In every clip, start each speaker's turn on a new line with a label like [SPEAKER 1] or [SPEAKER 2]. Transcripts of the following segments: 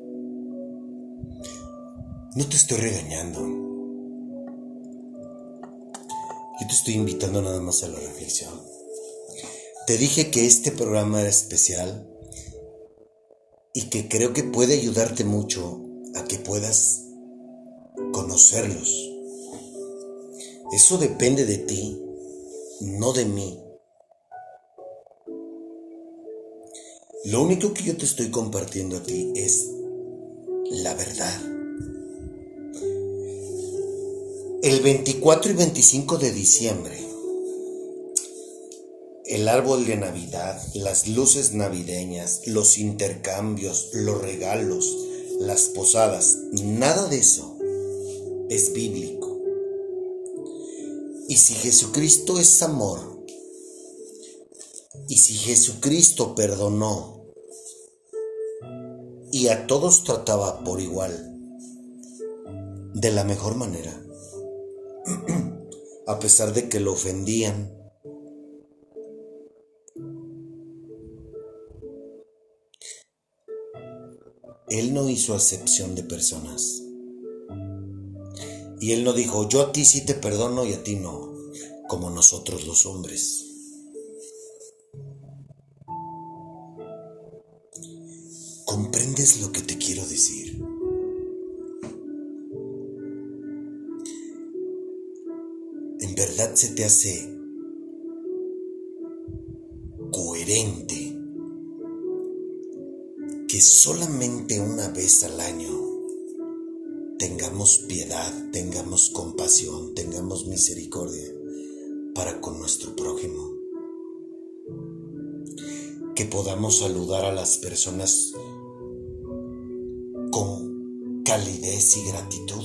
[SPEAKER 1] No te estoy regañando. Yo te estoy invitando nada más a la reflexión. Te dije que este programa era especial y que creo que puede ayudarte mucho a que puedas conocerlos. Eso depende de ti, no de mí. Lo único que yo te estoy compartiendo a ti es la verdad. El 24 y 25 de diciembre, el árbol de Navidad, las luces navideñas, los intercambios, los regalos, las posadas, nada de eso es bíblico. Y si Jesucristo es amor, y si Jesucristo perdonó y a todos trataba por igual, de la mejor manera, a pesar de que lo ofendían, Él no hizo acepción de personas. Y Él no dijo, yo a ti sí te perdono y a ti no, como nosotros los hombres. ¿Comprendes lo que te quiero decir? ¿En verdad se te hace coherente que solamente una vez al año tengamos piedad, tengamos compasión, tengamos misericordia para con nuestro prójimo? Que podamos saludar a las personas calidez y gratitud.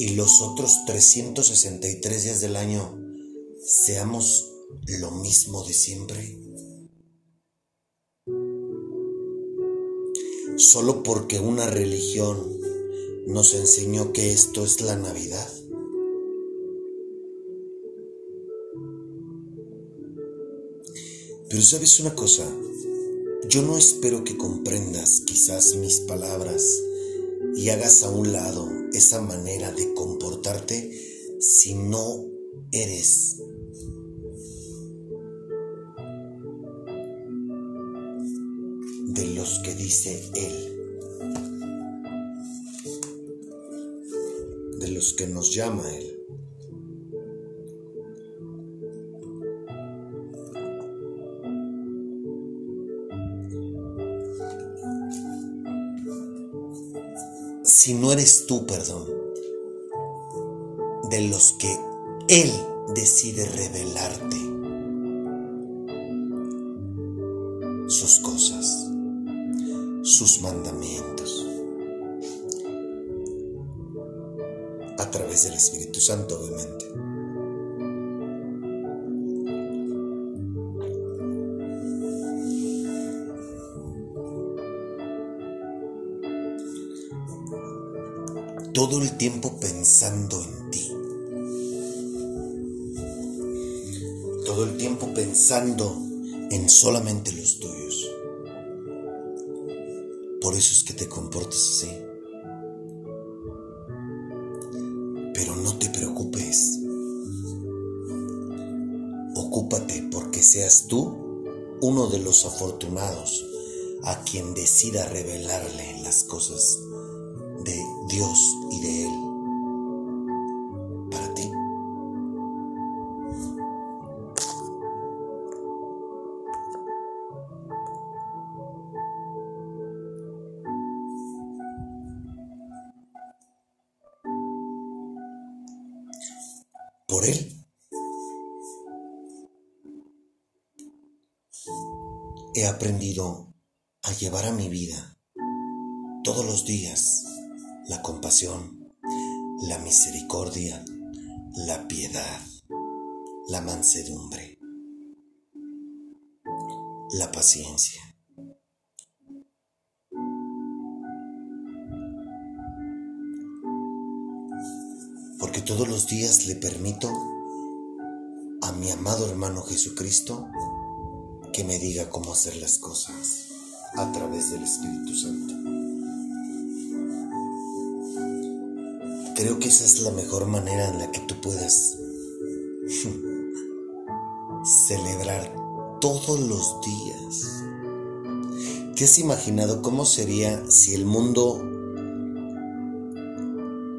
[SPEAKER 1] Y los otros 363 días del año seamos lo mismo de siempre. Solo porque una religión nos enseñó que esto es la Navidad. Pero sabes una cosa, yo no espero que comprendas quizás mis palabras y hagas a un lado esa manera de comportarte si no eres de los que dice Él, de los que nos llama Él. Si no eres tú, perdón, de los que Él decide revelarte sus cosas, sus mandamientos, a través del Espíritu Santo, obviamente. Todo el tiempo pensando en ti. Todo el tiempo pensando en solamente los tuyos. Por eso es que te comportas así. Pero no te preocupes. Ocúpate porque seas tú uno de los afortunados a quien decida revelarle las cosas de Dios la paciencia. Porque todos los días le permito a mi amado hermano Jesucristo que me diga cómo hacer las cosas. a través del Espíritu Santo. Creo que esa es la mejor manera en la que tú puedas celebrar todos los días. ¿Te has imaginado cómo sería si el mundo,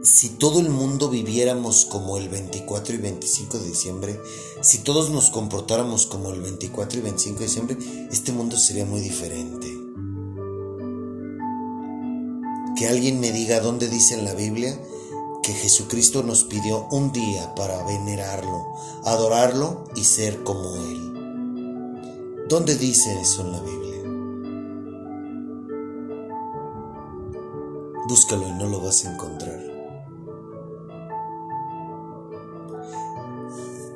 [SPEAKER 1] si todo el mundo viviéramos como el 24 y 25 de diciembre, si todos nos comportáramos como el 24 y 25 de diciembre, este mundo sería muy diferente. Que alguien me diga dónde dice en la Biblia que Jesucristo nos pidió un día para venerarlo, adorarlo y ser como Él. ¿Dónde dice eso en la Biblia? Búscalo y no lo vas a encontrar.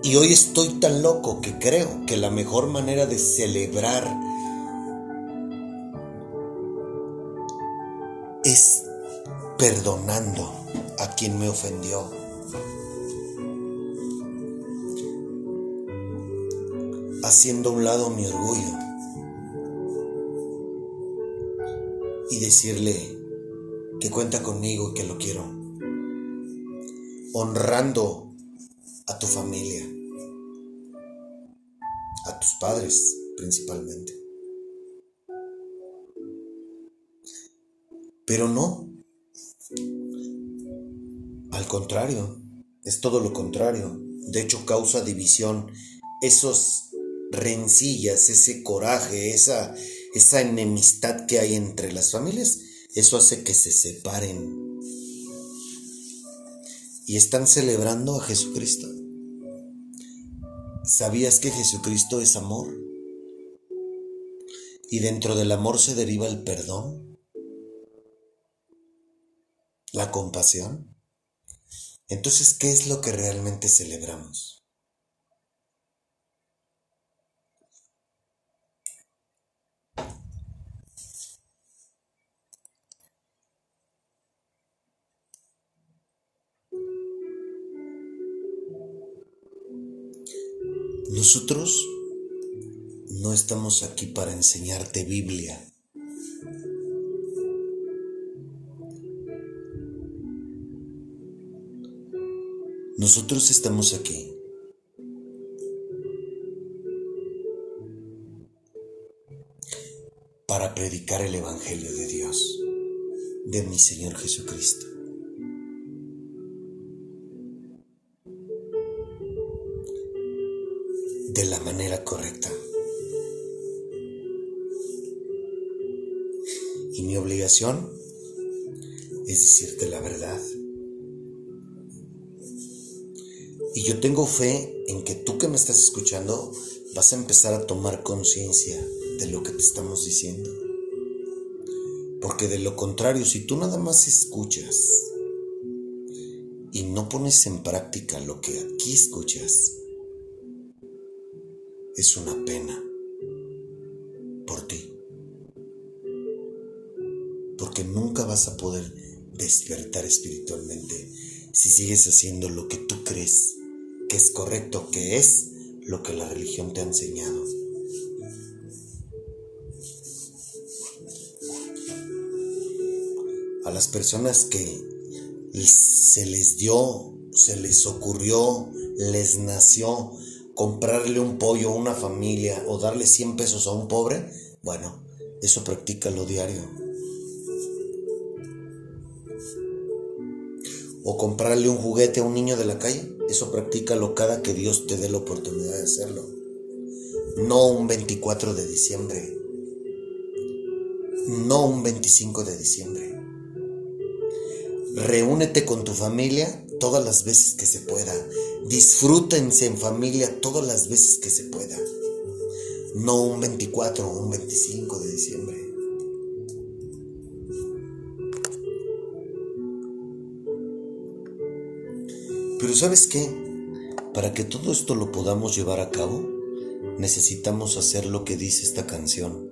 [SPEAKER 1] Y hoy estoy tan loco que creo que la mejor manera de celebrar es perdonando a quien me ofendió. Haciendo un lado mi orgullo y decirle que cuenta conmigo y que lo quiero. Honrando a tu familia, a tus padres principalmente. Pero no, al contrario, es todo lo contrario. De hecho, causa división. Esos rencillas, ese coraje, esa, esa enemistad que hay entre las familias, eso hace que se separen. Y están celebrando a Jesucristo. ¿Sabías que Jesucristo es amor? Y dentro del amor se deriva el perdón, la compasión. Entonces, ¿qué es lo que realmente celebramos? Nosotros no estamos aquí para enseñarte Biblia. Nosotros estamos aquí para predicar el Evangelio de Dios, de mi Señor Jesucristo. De la manera correcta. Y mi obligación es decirte la verdad. Y yo tengo fe en que tú que me estás escuchando vas a empezar a tomar conciencia de lo que te estamos diciendo. Porque de lo contrario, si tú nada más escuchas y no pones en práctica lo que aquí escuchas, es una pena por ti. Porque nunca vas a poder despertar espiritualmente si sigues haciendo lo que tú crees que es correcto, que es lo que la religión te ha enseñado. A las personas que se les dio, se les ocurrió, les nació comprarle un pollo a una familia o darle 100 pesos a un pobre, bueno, eso practica lo diario. o comprarle un juguete a un niño de la calle, eso practícalo cada que Dios te dé la oportunidad de hacerlo. No un 24 de diciembre, no un 25 de diciembre. Reúnete con tu familia todas las veces que se pueda. Disfrútense en familia todas las veces que se pueda. No un 24 o un 25 de diciembre. Pero ¿sabes qué? Para que todo esto lo podamos llevar a cabo, necesitamos hacer lo que dice esta canción.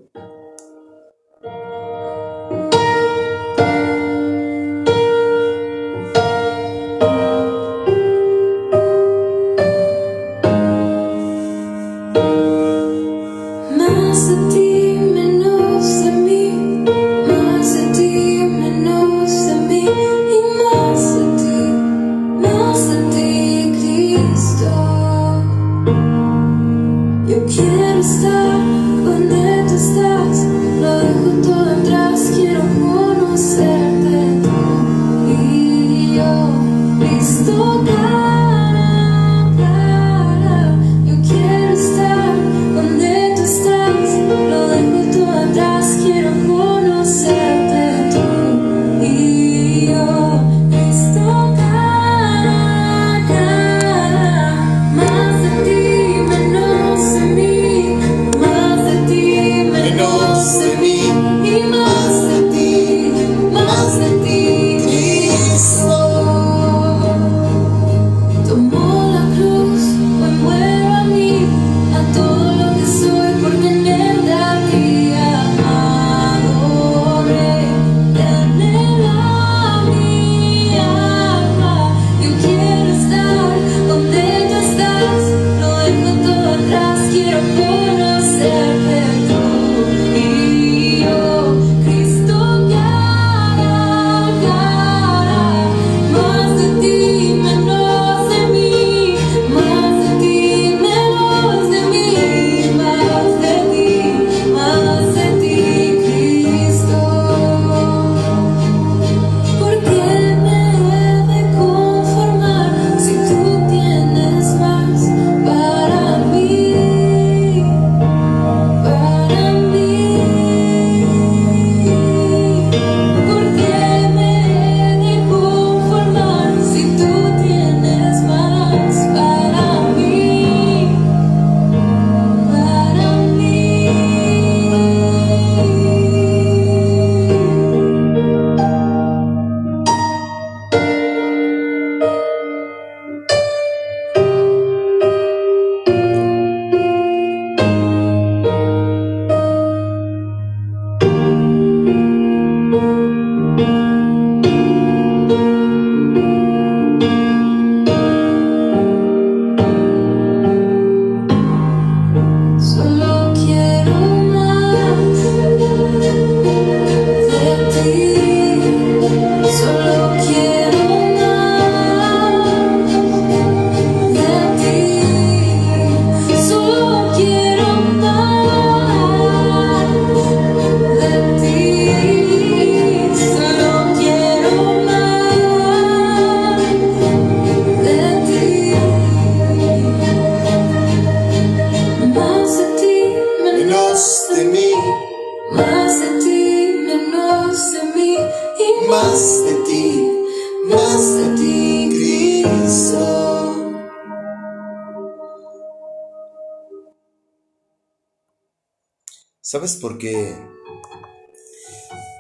[SPEAKER 1] ¿Sabes por qué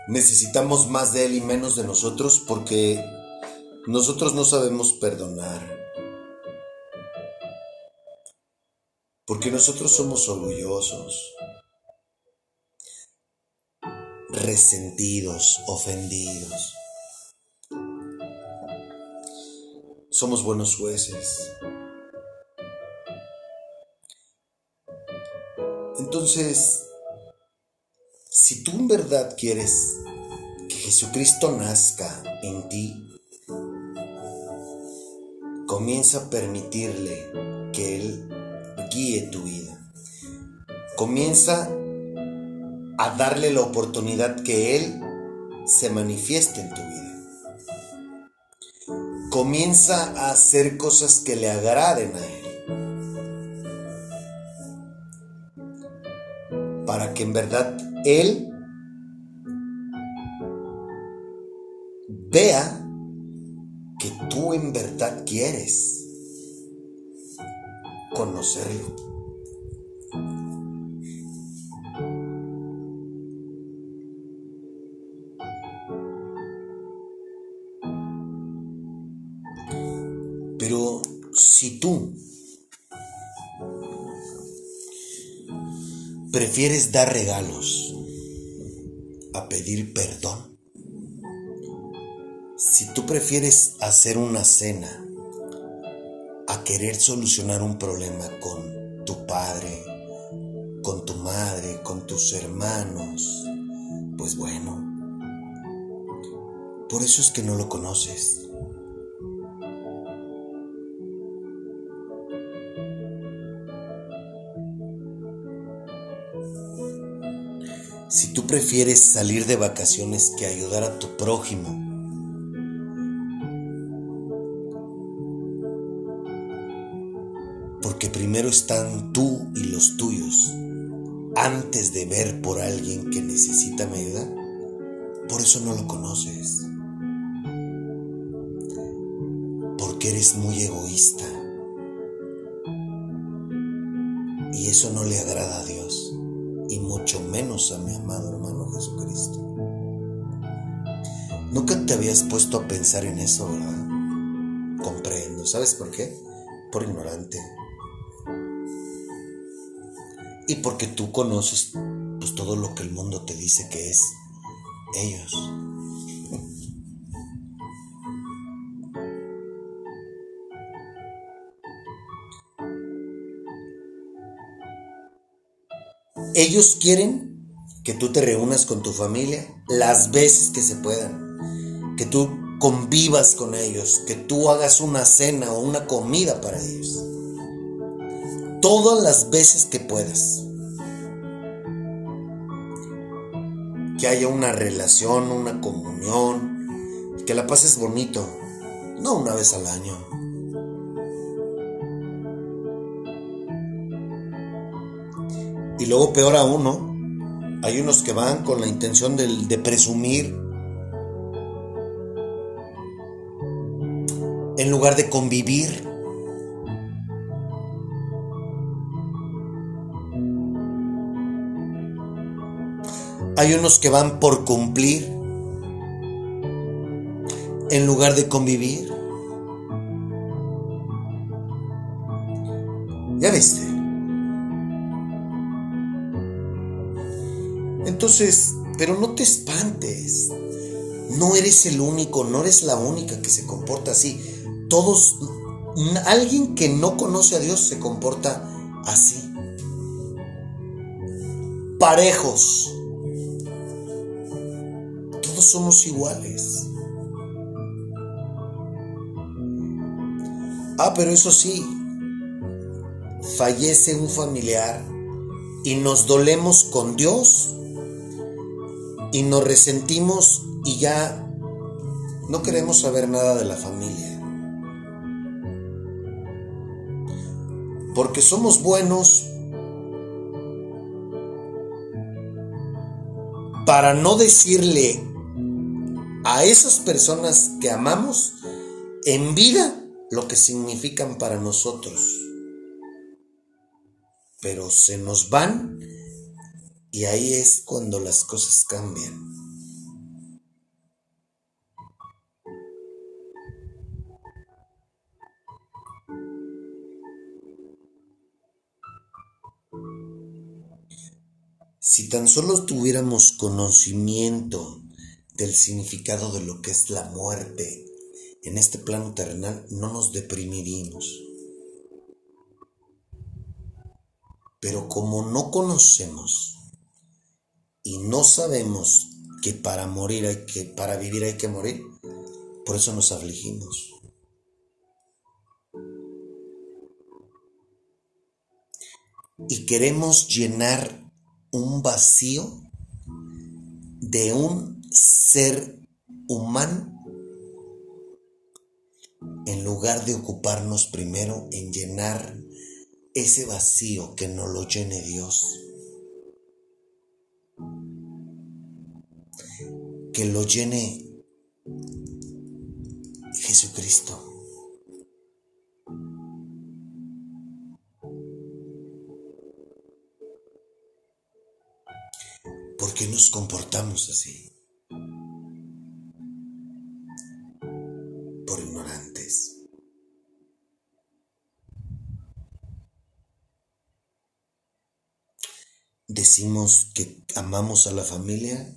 [SPEAKER 1] necesitamos más de Él y menos de nosotros? Porque nosotros no sabemos perdonar. Porque nosotros somos orgullosos, resentidos, ofendidos. Somos buenos jueces. Entonces, si tú en verdad quieres que Jesucristo nazca en ti, comienza a permitirle que Él guíe tu vida. Comienza a darle la oportunidad que Él se manifieste en tu vida. Comienza a hacer cosas que le agraden a Él. Para que en verdad Él vea que tú en verdad quieres conocerlo. Pero si tú prefieres dar regalos pedir perdón, si tú prefieres hacer una cena a querer solucionar un problema con tu padre, con tu madre, con tus hermanos, pues bueno, por eso es que no lo conoces. Prefieres salir de vacaciones que ayudar a tu prójimo, porque primero están tú y los tuyos antes de ver por alguien que necesita ayuda, por eso no lo conoces. Porque eres muy egoísta. Y eso no le agrada a Dios y mucho menos a mi amado hermano Jesucristo. Nunca te habías puesto a pensar en eso, ¿verdad? Comprendo. ¿Sabes por qué? Por ignorante. Y porque tú conoces pues todo lo que el mundo te dice que es ellos. Ellos quieren que tú te reúnas con tu familia las veces que se puedan, que tú convivas con ellos, que tú hagas una cena o una comida para ellos. Todas las veces que puedas. Que haya una relación, una comunión, que la pases bonito, no una vez al año. Luego peor aún, ¿no? Hay unos que van con la intención de, de presumir en lugar de convivir. Hay unos que van por cumplir en lugar de convivir. ¿Ya viste? Entonces, pero no te espantes. No eres el único, no eres la única que se comporta así. Todos, alguien que no conoce a Dios se comporta así. Parejos. Todos somos iguales. Ah, pero eso sí, fallece un familiar y nos dolemos con Dios y nos resentimos y ya no queremos saber nada de la familia. Porque somos buenos para no decirle a esas personas que amamos en vida lo que significan para nosotros. Pero se nos van y ahí es cuando las cosas cambian. Si tan solo tuviéramos conocimiento del significado de lo que es la muerte en este plano terrenal, no nos deprimiríamos. Pero como no conocemos y no sabemos que para morir hay que, para vivir hay que morir, por eso nos afligimos. Y queremos llenar un vacío de un ser humano en lugar de ocuparnos primero en llenar ese vacío que no lo llene Dios. Que lo llene Jesucristo. ¿Por qué nos comportamos así? Por ignorantes. Decimos que amamos a la familia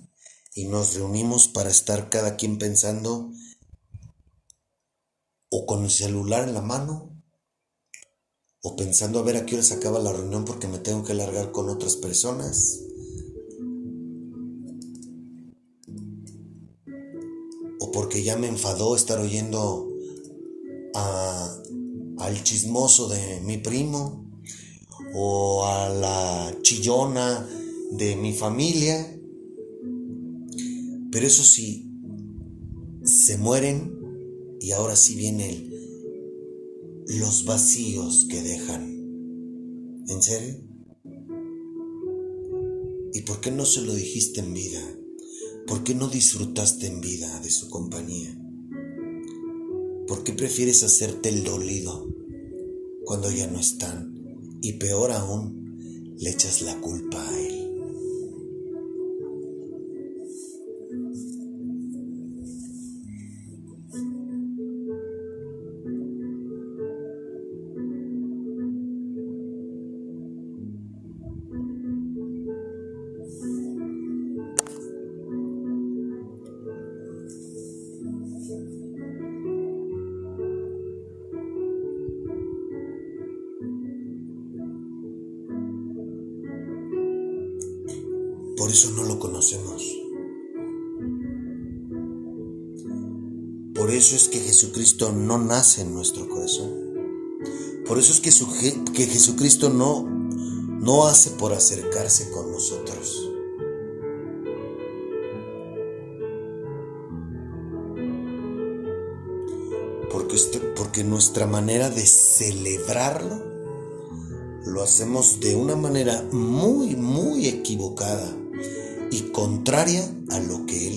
[SPEAKER 1] y nos reunimos para estar cada quien pensando o con el celular en la mano o pensando a ver a qué hora se acaba la reunión porque me tengo que largar con otras personas porque ya me enfadó estar oyendo al chismoso de mi primo o a la chillona de mi familia. Pero eso sí, se mueren y ahora sí vienen los vacíos que dejan. ¿En serio? ¿Y por qué no se lo dijiste en vida? ¿Por qué no disfrutaste en vida de su compañía? ¿Por qué prefieres hacerte el dolido cuando ya no están? Y peor aún, le echas la culpa a él. Jesucristo no nace en nuestro corazón. Por eso es que, que Jesucristo no, no hace por acercarse con nosotros. Porque, porque nuestra manera de celebrarlo lo hacemos de una manera muy, muy equivocada y contraria a lo que Él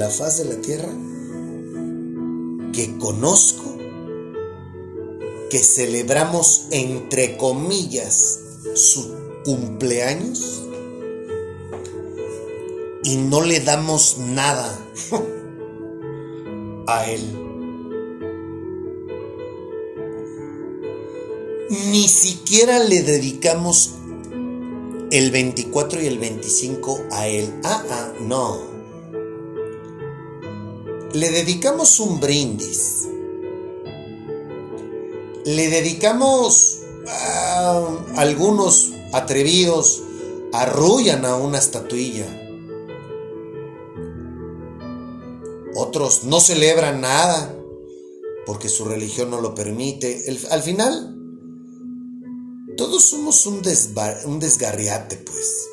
[SPEAKER 1] la faz de la tierra que conozco, que celebramos entre comillas su cumpleaños y no le damos nada. a Él. Ni siquiera le dedicamos el 24 y el 25 a Él. Ah, ah, no. Le dedicamos un brindis. Le dedicamos algunos atrevidos arrullan a una estatuilla Otros no celebran nada porque su religión no lo permite. al final, todos somos un, un desgarriate, pues.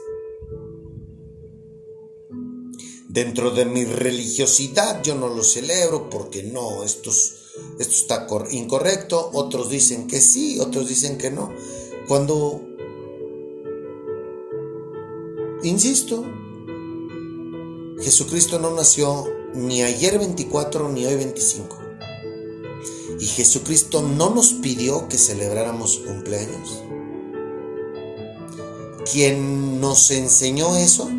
[SPEAKER 1] Dentro de mi religiosidad yo no lo celebro porque no, estos esto está incorrecto, otros dicen que sí, otros dicen que no. Cuando, insisto, Jesucristo no nació ni ayer 24 ni hoy 25. Y Jesucristo no nos pidió que celebráramos cumpleaños. Quien nos enseñó eso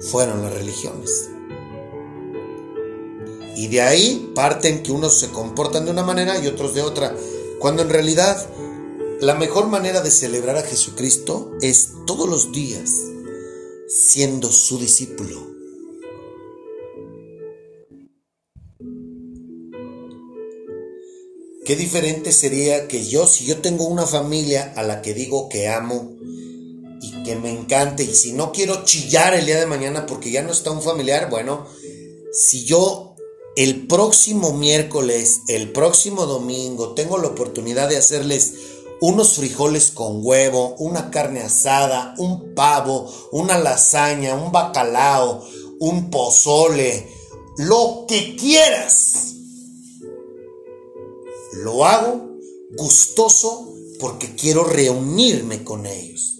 [SPEAKER 1] fueron las religiones. Y de ahí parten que unos se comportan de una manera y otros de otra. Cuando en realidad la mejor manera de celebrar a Jesucristo es todos los días siendo su discípulo. Qué diferente sería que yo, si yo tengo una familia a la que digo que amo y que me encante, y si no quiero chillar el día de mañana porque ya no está un familiar, bueno, si yo el próximo miércoles, el próximo domingo, tengo la oportunidad de hacerles unos frijoles con huevo, una carne asada, un pavo, una lasaña, un bacalao, un pozole, lo que quieras lo hago gustoso porque quiero reunirme con ellos.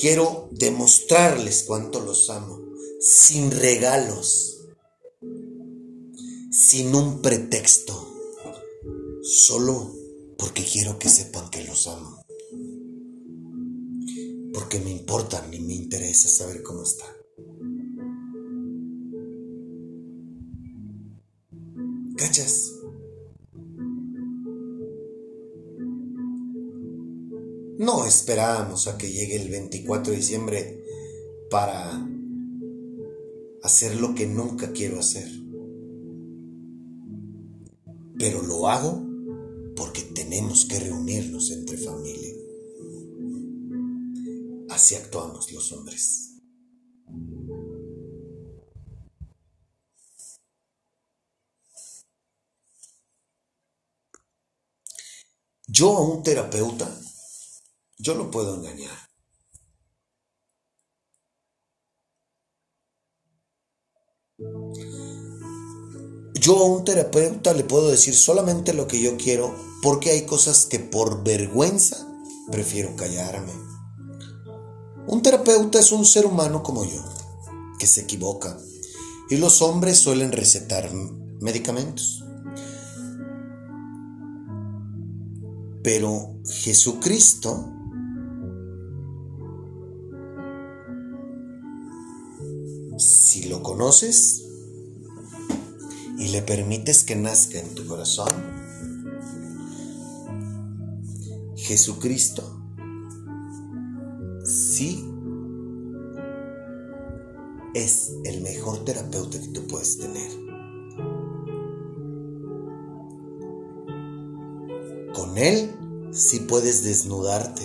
[SPEAKER 1] Quiero demostrarles cuánto los amo, sin regalos, sin un pretexto, solo porque quiero que sepan que los amo. Porque me importan y me interesa saber cómo están. ¿Cachas? No esperábamos a que llegue el 24 de diciembre para hacer lo que nunca quiero hacer. Pero lo hago porque tenemos que reunirnos entre familia. Así actuamos los hombres. Yo a un terapeuta yo lo puedo engañar. Yo a un terapeuta le puedo decir solamente lo que yo quiero porque hay cosas que por vergüenza prefiero callarme. Un terapeuta es un ser humano como yo, que se equivoca, y los hombres suelen recetar medicamentos. Pero Jesucristo si lo conoces le permites que nazca en tu corazón, Jesucristo sí es el mejor terapeuta que tú puedes tener. Con Él sí puedes desnudarte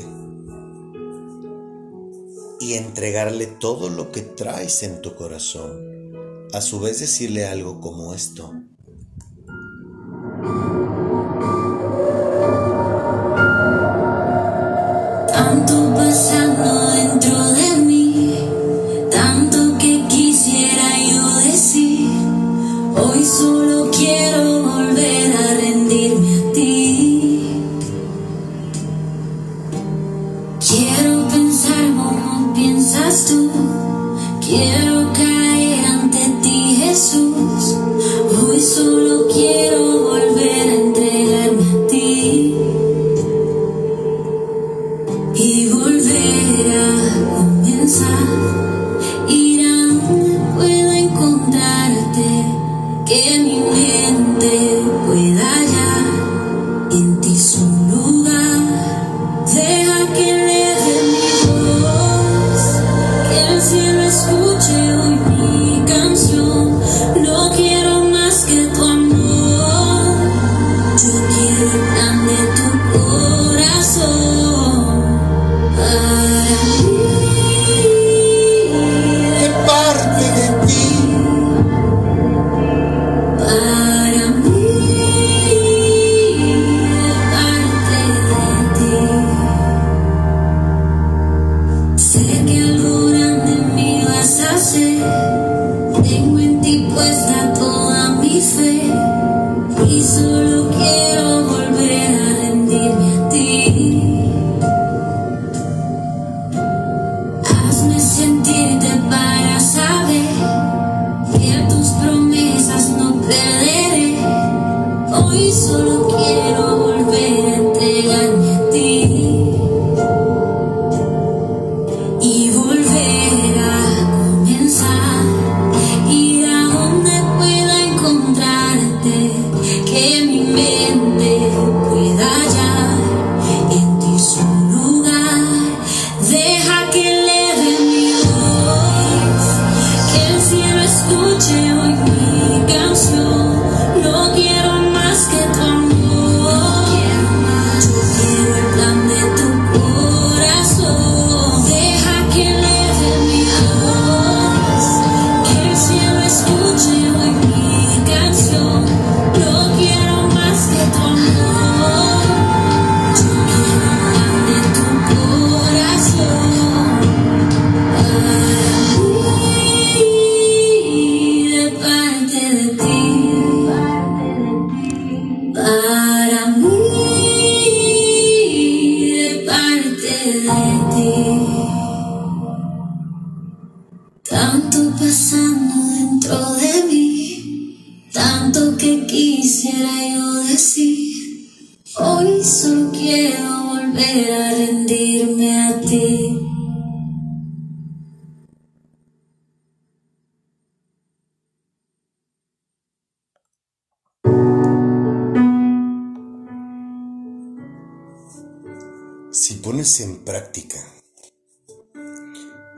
[SPEAKER 1] y entregarle todo lo que traes en tu corazón. A su vez decirle algo como esto. Tanto pasando dentro de mí, tanto que quisiera yo decir, hoy solo quiero volver a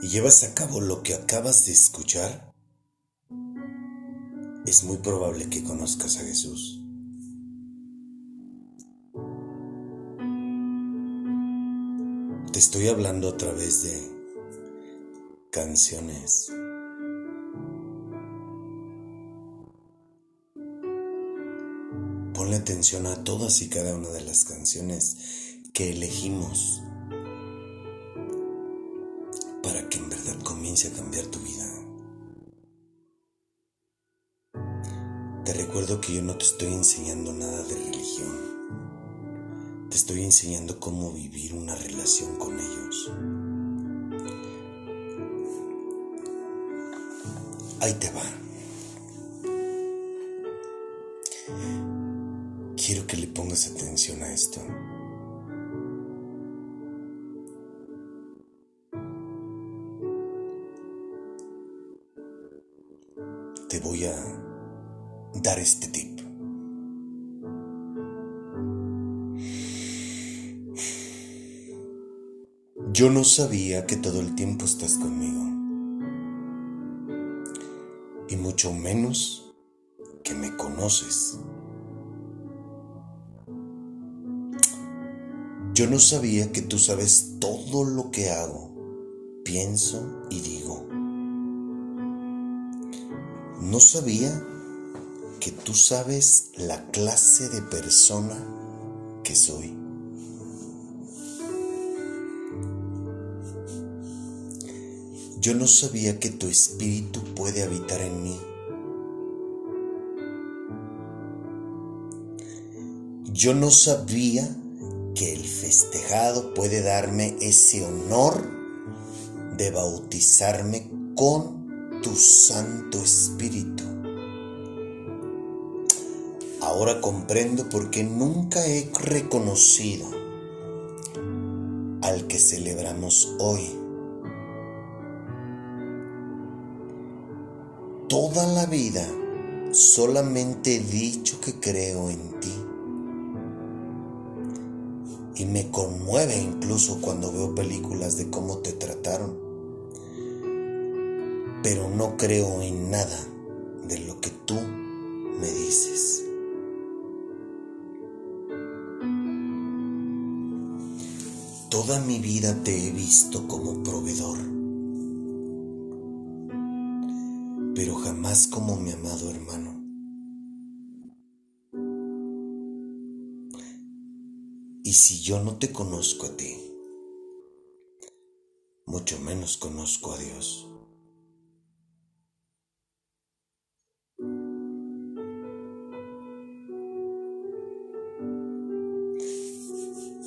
[SPEAKER 1] y llevas a cabo lo que acabas de escuchar, es muy probable que conozcas a Jesús. Te estoy hablando a través de canciones. Ponle atención a todas y cada una de las canciones que elegimos a cambiar tu vida. Te recuerdo que yo no te estoy enseñando nada de religión. Te estoy enseñando cómo vivir una relación con ellos. Ahí te va. Quiero que le pongas atención a esto. Sabía que todo el tiempo estás conmigo. Y mucho menos que me conoces. Yo no sabía que tú sabes todo lo que hago, pienso y digo. No sabía que tú sabes la clase de persona que soy. Yo no sabía que tu espíritu puede habitar en mí. Yo no sabía que el festejado puede darme ese honor de bautizarme con tu Santo Espíritu. Ahora comprendo por qué nunca he reconocido al que celebramos hoy. Toda la vida solamente he dicho que creo en ti. Y me conmueve incluso cuando veo películas de cómo te trataron pero no creo en nada de lo que tú me dices. Toda mi vida te he visto como proveedor, jamás como mi amado hermano. Y si yo no te conozco a ti, mucho menos conozco a Dios.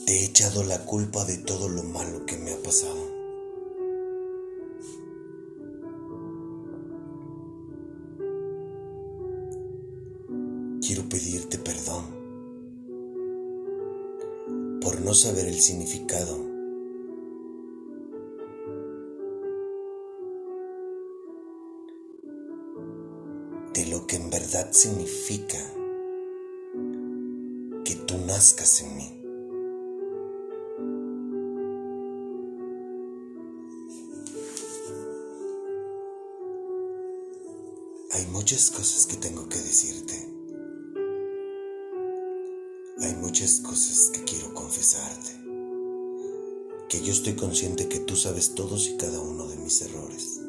[SPEAKER 1] te he echado la culpa de todo lo malo que me ha pasado. Saber el significado de lo que en verdad significa que tú nazcas en mí. Hay muchas cosas que tengo que decirte. Muchas cosas que quiero confesarte. Que yo estoy consciente que tú sabes todos y cada uno de mis errores.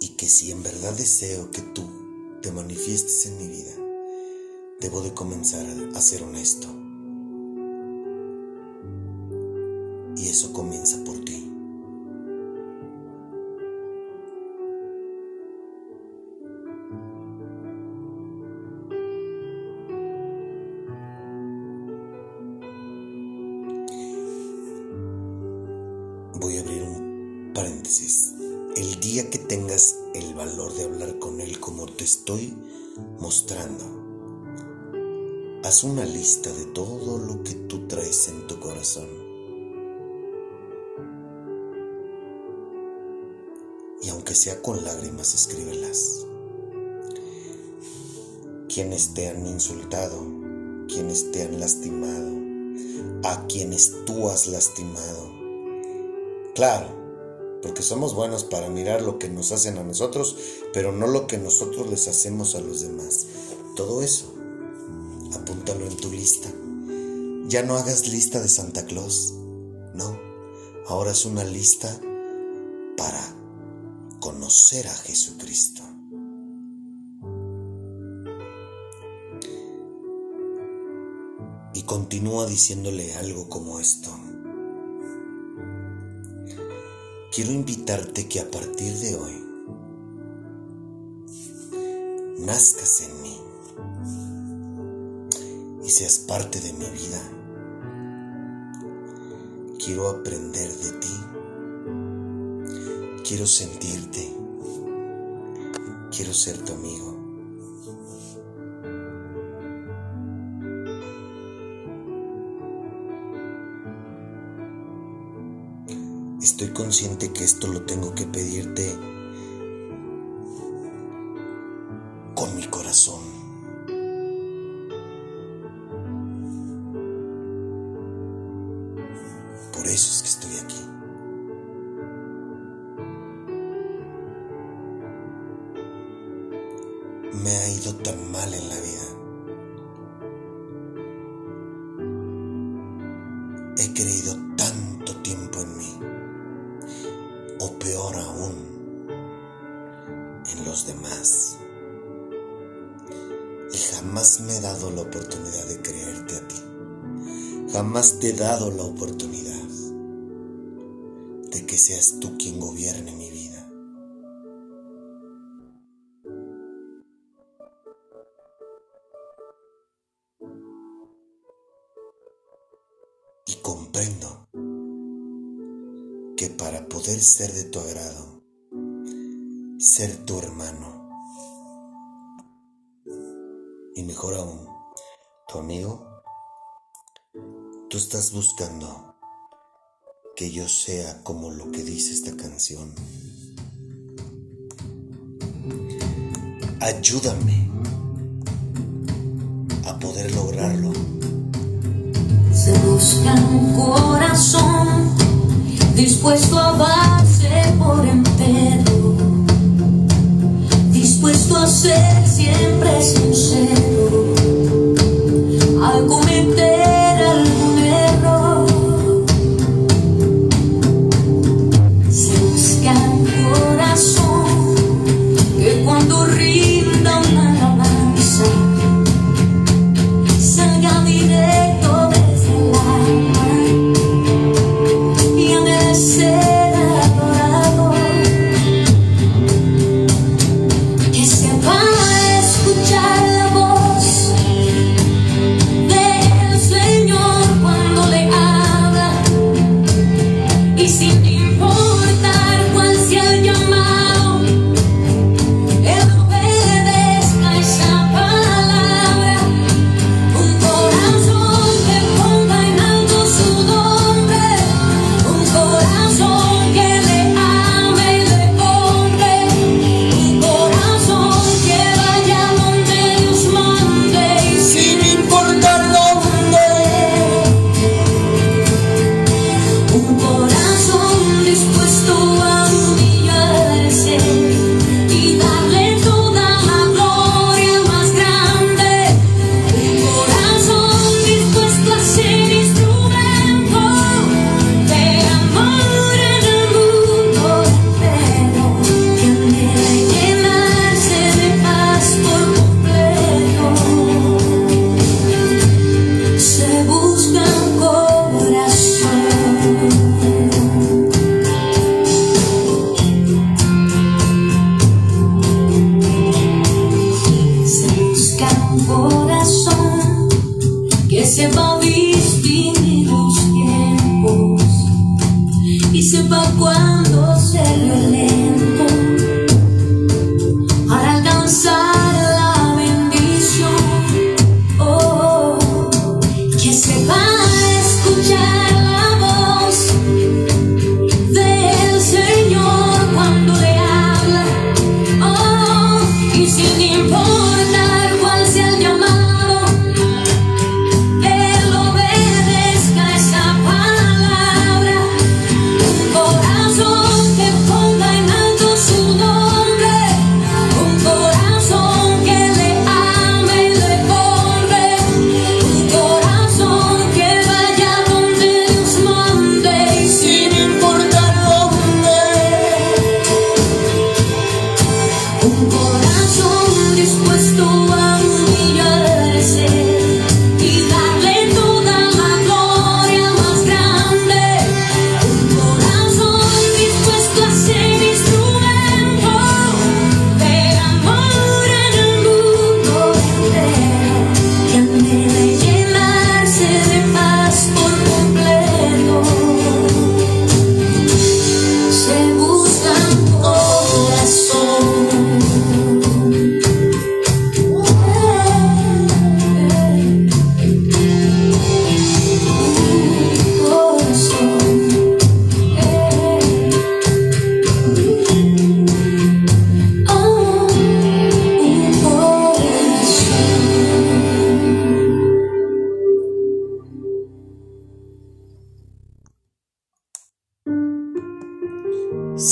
[SPEAKER 1] Y que si en verdad deseo que tú te manifiestes en mi vida, debo de comenzar a ser honesto. Y eso comienza una lista de todo lo que tú traes en tu corazón. Y aunque sea con lágrimas, escríbelas. Quienes te han insultado, quienes te han lastimado, a quienes tú has lastimado. Claro, porque somos buenos para mirar lo que nos hacen a nosotros, pero no lo que nosotros les hacemos a los demás. Todo eso, apúntalo en tu lista. Ya no hagas lista de Santa Claus, no. Ahora es una lista para conocer a Jesucristo. Y continúa diciéndole algo como esto. quiero invitarte que a partir de hoy nazcas en y seas parte de mi vida. Quiero aprender de ti. Quiero sentirte. Quiero ser tu amigo. Estoy consciente que esto lo tengo que pedirte Me ha ido tan mal en la vida. He creído tanto tiempo en mí, o peor aún, en los demás. Y jamás me he dado la oportunidad de creerte a ti. Jamás te he dado la oportunidad de que seas tú quien gobierne ser de tu agrado, ser tu hermano, y mejor aún, tu amigo, tú estás buscando que yo sea como lo que dice esta canción. Ayúdame a poder lograrlo.
[SPEAKER 2] Se busca un corazón dispuesto a darse por entero, dispuesto a ser siempre sincero, se va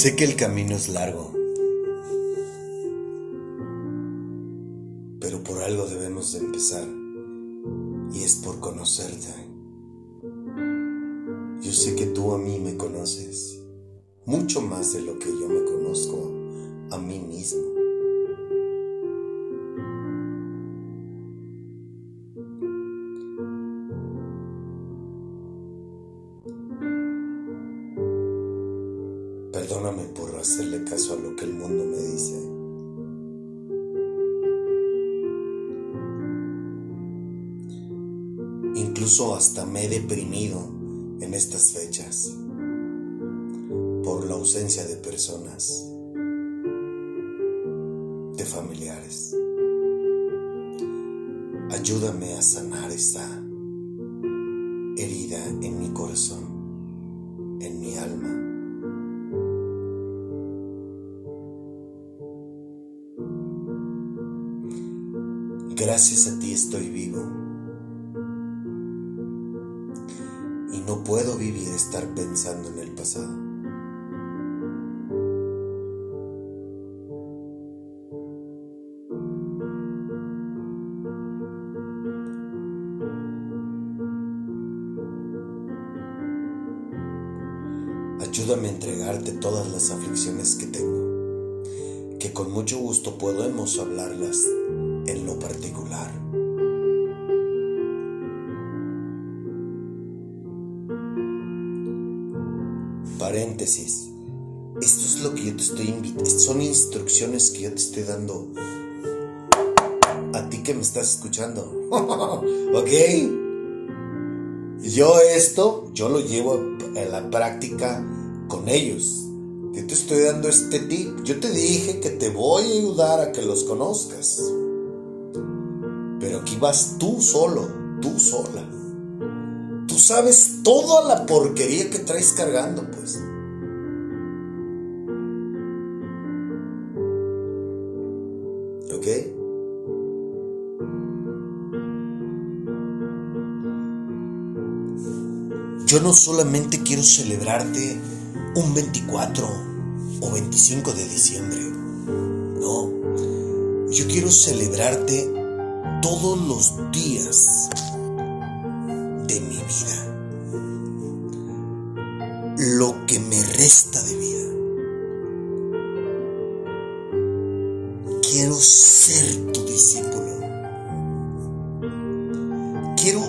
[SPEAKER 1] Sé que el camino es largo, pero por algo debemos de empezar, y es por conocerte. Yo sé que tú a mí me conoces, mucho más de lo que yo me conozco a mí mismo. Hacerle caso a lo que el mundo me dice. Incluso hasta me he deprimido en estas fechas por la ausencia de personas, de familiares. Ayúdame a sanar esta herida en mi corazón, Gracias a ti estoy vivo. Y no puedo vivir estar pensando en el pasado. Ayúdame a entregarte todas las aflicciones que tengo, que con mucho gusto podemos hablarlas particular. Paréntesis. Esto es lo que yo te estoy invitando. Son instrucciones que yo te estoy dando. A ti que me estás escuchando. ¿Ok? Yo esto, yo lo llevo a la práctica con ellos. Yo te estoy dando este tip. Yo te dije que te voy a ayudar a que los conozcas. Vas tú solo, tú sola. Tú sabes toda la porquería que traes cargando, pues. ¿Ok? Yo no solamente quiero celebrarte un 24 o 25 de diciembre. No. Yo quiero celebrarte todos los días de mi vida. Lo que me resta de vida. Quiero ser tu discípulo. Quiero,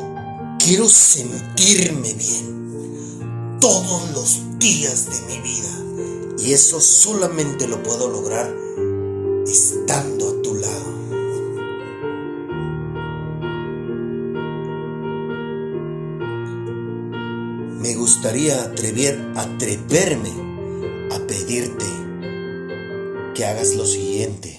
[SPEAKER 1] quiero sentirme bien todos los días de mi vida. Y eso solamente lo puedo lograr estando a tu lado.
[SPEAKER 2] Gustaría atrever, atreverme a pedirte que hagas lo siguiente.